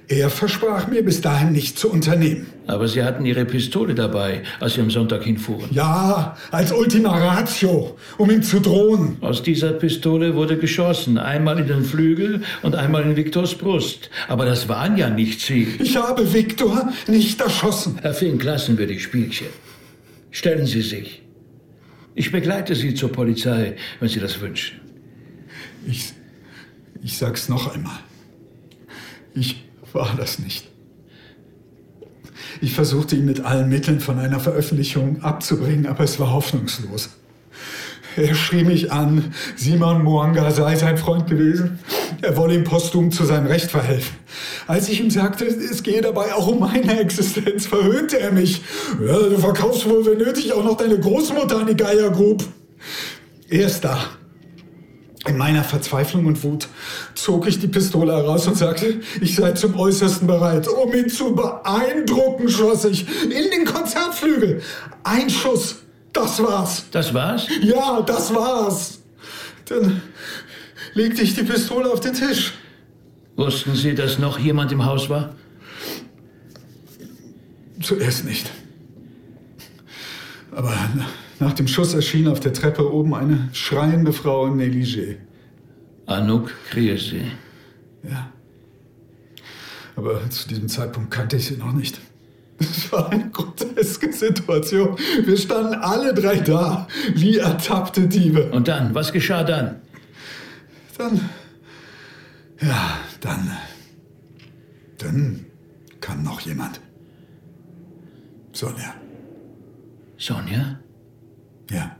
Speaker 15: Er versprach mir bis dahin nichts zu unternehmen.
Speaker 4: Aber Sie hatten Ihre Pistole dabei, als Sie am Sonntag hinfuhren.
Speaker 15: Ja, als Ultima Ratio, um ihm zu drohen.
Speaker 4: Aus dieser Pistole wurde geschossen, einmal in den Flügel und einmal in Viktors Brust. Aber das waren ja nicht Sie.
Speaker 15: Ich habe Viktor nicht erschossen.
Speaker 4: Herr Fink, lassen wir die Spielchen. Stellen Sie sich. Ich begleite Sie zur Polizei, wenn Sie das wünschen.
Speaker 15: Ich, ich sag's noch einmal. Ich war das nicht. Ich versuchte ihn mit allen Mitteln von einer Veröffentlichung abzubringen, aber es war hoffnungslos. Er schrie mich an, Simon Mwanga sei sein Freund gewesen. Er wolle ihm posthum zu seinem Recht verhelfen. Als ich ihm sagte, es gehe dabei auch um meine Existenz, verhöhnte er mich. Ja, du verkaufst wohl, wenn nötig, auch noch deine Großmutter an die Geier Group. Erst da, in meiner Verzweiflung und Wut, zog ich die Pistole heraus und sagte, ich sei zum Äußersten bereit. Um ihn zu beeindrucken, schoss ich in den Konzertflügel. Ein Schuss, das war's.
Speaker 4: Das war's?
Speaker 15: Ja, das war's. Dann legte ich die Pistole auf den Tisch.
Speaker 4: Wussten Sie, dass noch jemand im Haus war?
Speaker 15: Zuerst nicht. Aber nach dem Schuss erschien auf der Treppe oben eine schreiende Frau im Negligé.
Speaker 4: Anouk Kriesi.
Speaker 15: Ja. Aber zu diesem Zeitpunkt kannte ich sie noch nicht. Es war eine groteske Situation. Wir standen alle drei da, wie ertappte Diebe.
Speaker 4: Und dann, was geschah dann?
Speaker 15: Dann, ja, dann, dann kam noch jemand. Sonja.
Speaker 4: Sonja?
Speaker 15: Ja.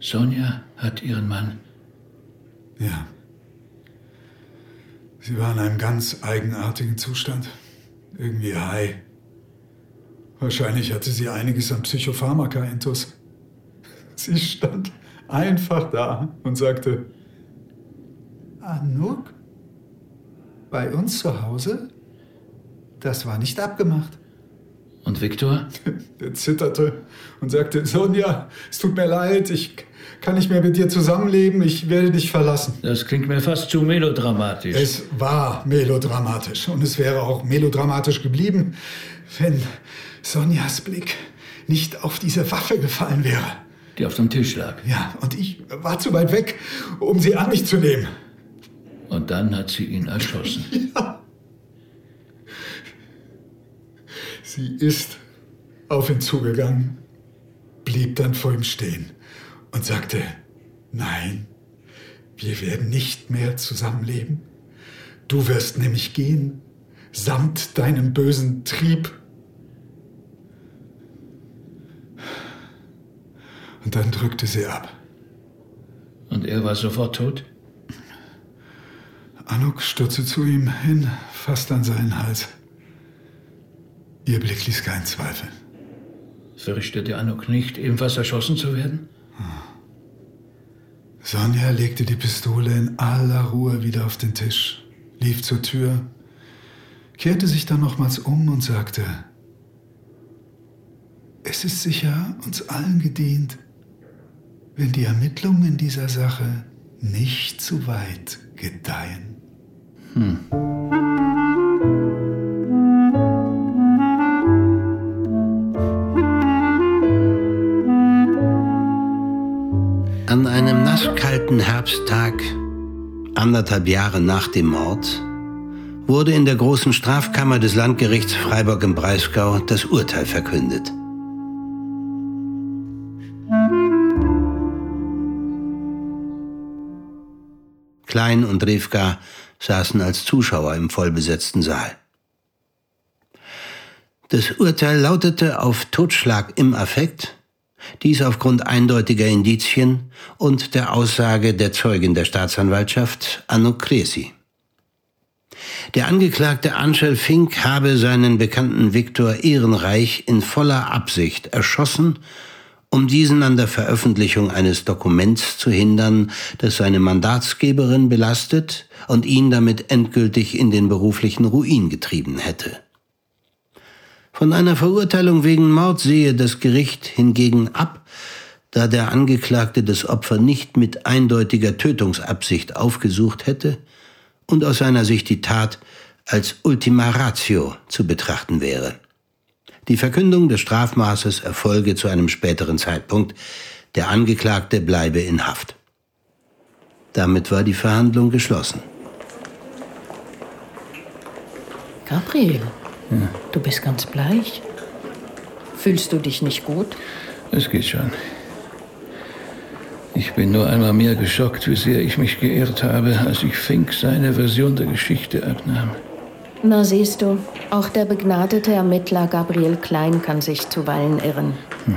Speaker 4: Sonja hat ihren Mann.
Speaker 15: Ja. Sie war in einem ganz eigenartigen Zustand. Irgendwie high. Wahrscheinlich hatte sie einiges an Psychopharmaka-Intus. Sie stand einfach da und sagte, Anouk? Bei uns zu Hause? Das war nicht abgemacht.
Speaker 4: Und Viktor?
Speaker 15: Der zitterte und sagte, Sonja, es tut mir leid, ich kann nicht mehr mit dir zusammenleben, ich werde dich verlassen.
Speaker 4: Das klingt mir fast zu melodramatisch.
Speaker 15: Es war melodramatisch und es wäre auch melodramatisch geblieben, wenn Sonjas Blick nicht auf diese Waffe gefallen wäre.
Speaker 4: Die auf dem Tisch lag.
Speaker 15: Ja, und ich war zu weit weg, um sie an mich zu nehmen.
Speaker 4: Und dann hat sie ihn erschossen.
Speaker 15: Ja. Sie ist auf ihn zugegangen, blieb dann vor ihm stehen und sagte, nein, wir werden nicht mehr zusammenleben. Du wirst nämlich gehen, samt deinem bösen Trieb. Und dann drückte sie ab.
Speaker 4: Und er war sofort tot?
Speaker 15: Anuk stürzte zu ihm hin, fast an seinen Hals. Ihr Blick ließ keinen Zweifel.
Speaker 4: Fürchtete Anuk nicht, ebenfalls erschossen zu werden?
Speaker 15: Sonja legte die Pistole in aller Ruhe wieder auf den Tisch, lief zur Tür, kehrte sich dann nochmals um und sagte, es ist sicher uns allen gedient, wenn die Ermittlungen in dieser Sache nicht zu weit gedeihen.
Speaker 4: Hm.
Speaker 1: Nasskalten Herbsttag, anderthalb Jahre nach dem Mord, wurde in der großen Strafkammer des Landgerichts Freiburg im Breisgau das Urteil verkündet. Klein und Rivka saßen als Zuschauer im vollbesetzten Saal. Das Urteil lautete auf Totschlag im Affekt, dies aufgrund eindeutiger Indizien und der Aussage der Zeugin der Staatsanwaltschaft, Anno Cresi. Der Angeklagte Angel Fink habe seinen Bekannten Viktor Ehrenreich in voller Absicht erschossen, um diesen an der Veröffentlichung eines Dokuments zu hindern, das seine Mandatsgeberin belastet und ihn damit endgültig in den beruflichen Ruin getrieben hätte. Von einer Verurteilung wegen Mord sehe das Gericht hingegen ab, da der Angeklagte das Opfer nicht mit eindeutiger Tötungsabsicht aufgesucht hätte und aus seiner Sicht die Tat als Ultima Ratio zu betrachten wäre. Die Verkündung des Strafmaßes erfolge zu einem späteren Zeitpunkt, der Angeklagte bleibe in Haft. Damit war die Verhandlung geschlossen.
Speaker 11: Gabriel, ja. du bist ganz bleich. Fühlst du dich nicht gut?
Speaker 4: Es geht schon. Ich bin nur einmal mehr geschockt, wie sehr ich mich geirrt habe, als ich Fink seine Version der Geschichte abnahm.
Speaker 11: Na siehst du, auch der begnadete Ermittler Gabriel Klein kann sich zuweilen irren. Hm.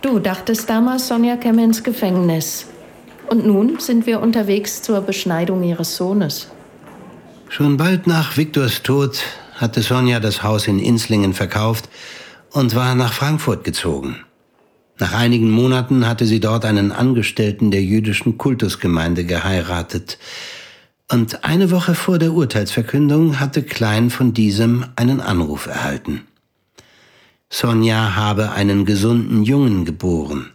Speaker 11: Du dachtest damals, Sonja käme ins Gefängnis. Und nun sind wir unterwegs zur Beschneidung ihres Sohnes.
Speaker 1: Schon bald nach Viktors Tod hatte Sonja das Haus in Inslingen verkauft und war nach Frankfurt gezogen. Nach einigen Monaten hatte sie dort einen Angestellten der jüdischen Kultusgemeinde geheiratet. Und eine Woche vor der Urteilsverkündung hatte Klein von diesem einen Anruf erhalten. Sonja habe einen gesunden Jungen geboren.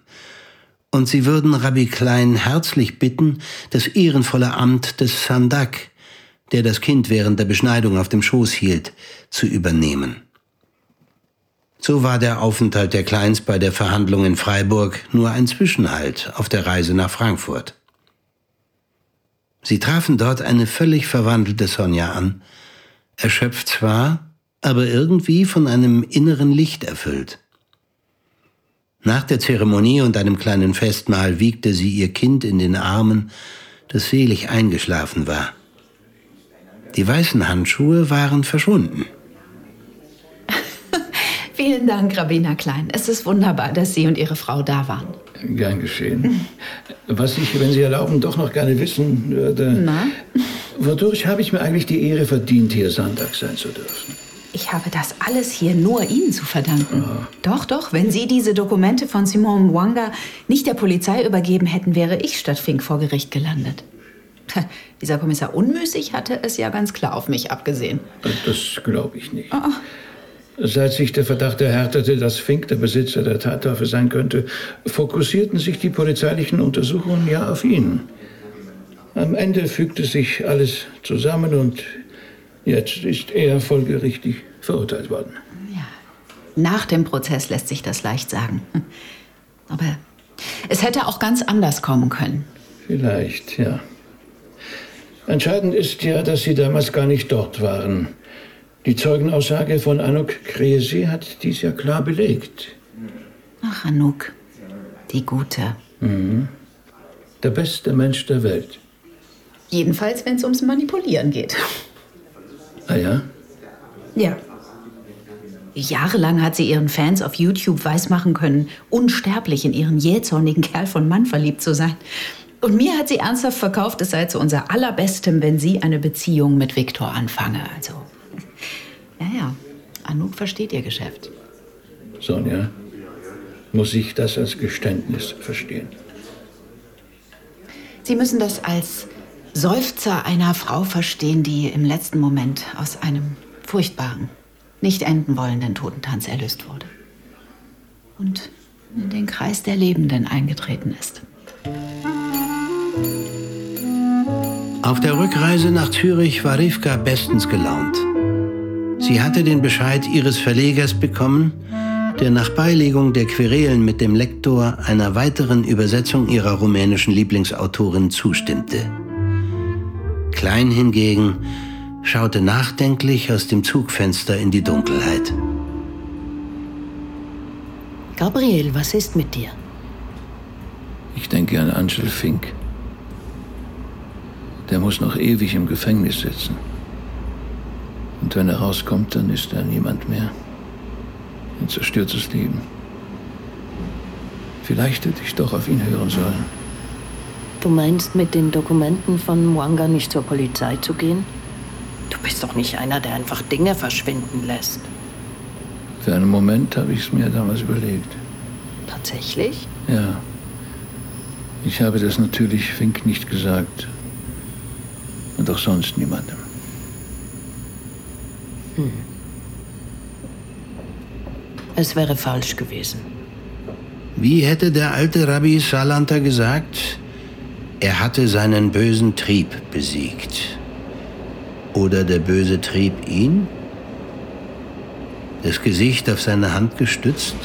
Speaker 1: Und sie würden Rabbi Klein herzlich bitten, das ehrenvolle Amt des Sandak, der das Kind während der Beschneidung auf dem Schoß hielt, zu übernehmen. So war der Aufenthalt der Kleins bei der Verhandlung in Freiburg nur ein Zwischenhalt auf der Reise nach Frankfurt. Sie trafen dort eine völlig verwandelte Sonja an, Erschöpft zwar, aber irgendwie von einem inneren Licht erfüllt. Nach der Zeremonie und einem kleinen Festmahl wiegte sie ihr Kind in den Armen, das selig eingeschlafen war. Die weißen Handschuhe waren verschwunden.
Speaker 17: Vielen Dank, Rabbiner Klein. Es ist wunderbar, dass Sie und Ihre Frau da waren.
Speaker 4: Gern geschehen. Was ich, wenn Sie erlauben, doch noch gerne wissen würde.
Speaker 17: Na?
Speaker 4: Wodurch habe ich mir eigentlich die Ehre verdient, hier Sonntag sein zu dürfen?
Speaker 17: Ich habe das alles hier nur Ihnen zu verdanken. Doch, doch, wenn Sie diese Dokumente von Simon Mwanga nicht der Polizei übergeben hätten, wäre ich statt Fink vor Gericht gelandet. Dieser Kommissar Unmüßig hatte es ja ganz klar auf mich abgesehen.
Speaker 4: Das glaube ich nicht. Seit sich der Verdacht erhärtete, dass Fink der Besitzer der Tatwaffe sein könnte, fokussierten sich die polizeilichen Untersuchungen ja auf ihn. Am Ende fügte sich alles zusammen und jetzt ist er folgerichtig verurteilt worden.
Speaker 17: Nach dem Prozess lässt sich das leicht sagen. Aber es hätte auch ganz anders kommen können.
Speaker 4: Vielleicht, ja. Entscheidend ist ja, dass Sie damals gar nicht dort waren. Die Zeugenaussage von Anuk Kresi hat dies ja klar belegt.
Speaker 17: Ach, Anouk, die Gute.
Speaker 4: Mhm. Der beste Mensch der Welt.
Speaker 17: Jedenfalls, wenn es ums Manipulieren geht.
Speaker 4: Ah ja?
Speaker 17: Ja. Jahrelang hat sie ihren Fans auf YouTube weismachen können, unsterblich in ihren jähzornigen Kerl von Mann verliebt zu sein. Und mir hat sie ernsthaft verkauft, es sei zu unser allerbestem, wenn sie eine Beziehung mit Viktor anfange. Also, ja, ja, Anouk versteht ihr Geschäft.
Speaker 4: Sonja, muss ich das als Geständnis verstehen?
Speaker 17: Sie müssen das als Seufzer einer Frau verstehen, die im letzten Moment aus einem furchtbaren, nicht enden wollenden Totentanz erlöst wurde. Und in den Kreis der Lebenden eingetreten ist.
Speaker 1: Auf der Rückreise nach Zürich war Rivka bestens gelaunt. Sie hatte den Bescheid ihres Verlegers bekommen, der nach Beilegung der Querelen mit dem Lektor einer weiteren Übersetzung ihrer rumänischen Lieblingsautorin zustimmte. Klein hingegen schaute nachdenklich aus dem Zugfenster in die Dunkelheit.
Speaker 11: Gabriel, was ist mit dir?
Speaker 4: Ich denke an Angel Fink. Der muss noch ewig im Gefängnis sitzen. Und wenn er rauskommt, dann ist er niemand mehr. Ein zerstörtes Leben. Vielleicht hätte ich doch auf ihn hören sollen.
Speaker 11: Du meinst, mit den Dokumenten von Mwanga nicht zur Polizei zu gehen? Du bist doch nicht einer, der einfach Dinge verschwinden lässt.
Speaker 4: Für einen Moment habe ich es mir damals überlegt.
Speaker 11: Tatsächlich?
Speaker 4: Ja. Ich habe das natürlich Fink nicht gesagt. Und auch sonst niemandem.
Speaker 11: Hm. Es wäre falsch gewesen.
Speaker 1: Wie hätte der alte Rabbi Salanter gesagt, er hatte seinen bösen Trieb besiegt. Oder der böse Trieb ihn? Das Gesicht auf seine Hand gestützt,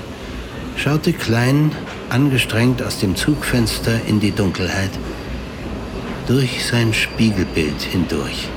Speaker 1: schaute Klein angestrengt aus dem Zugfenster in die Dunkelheit, durch sein Spiegelbild hindurch.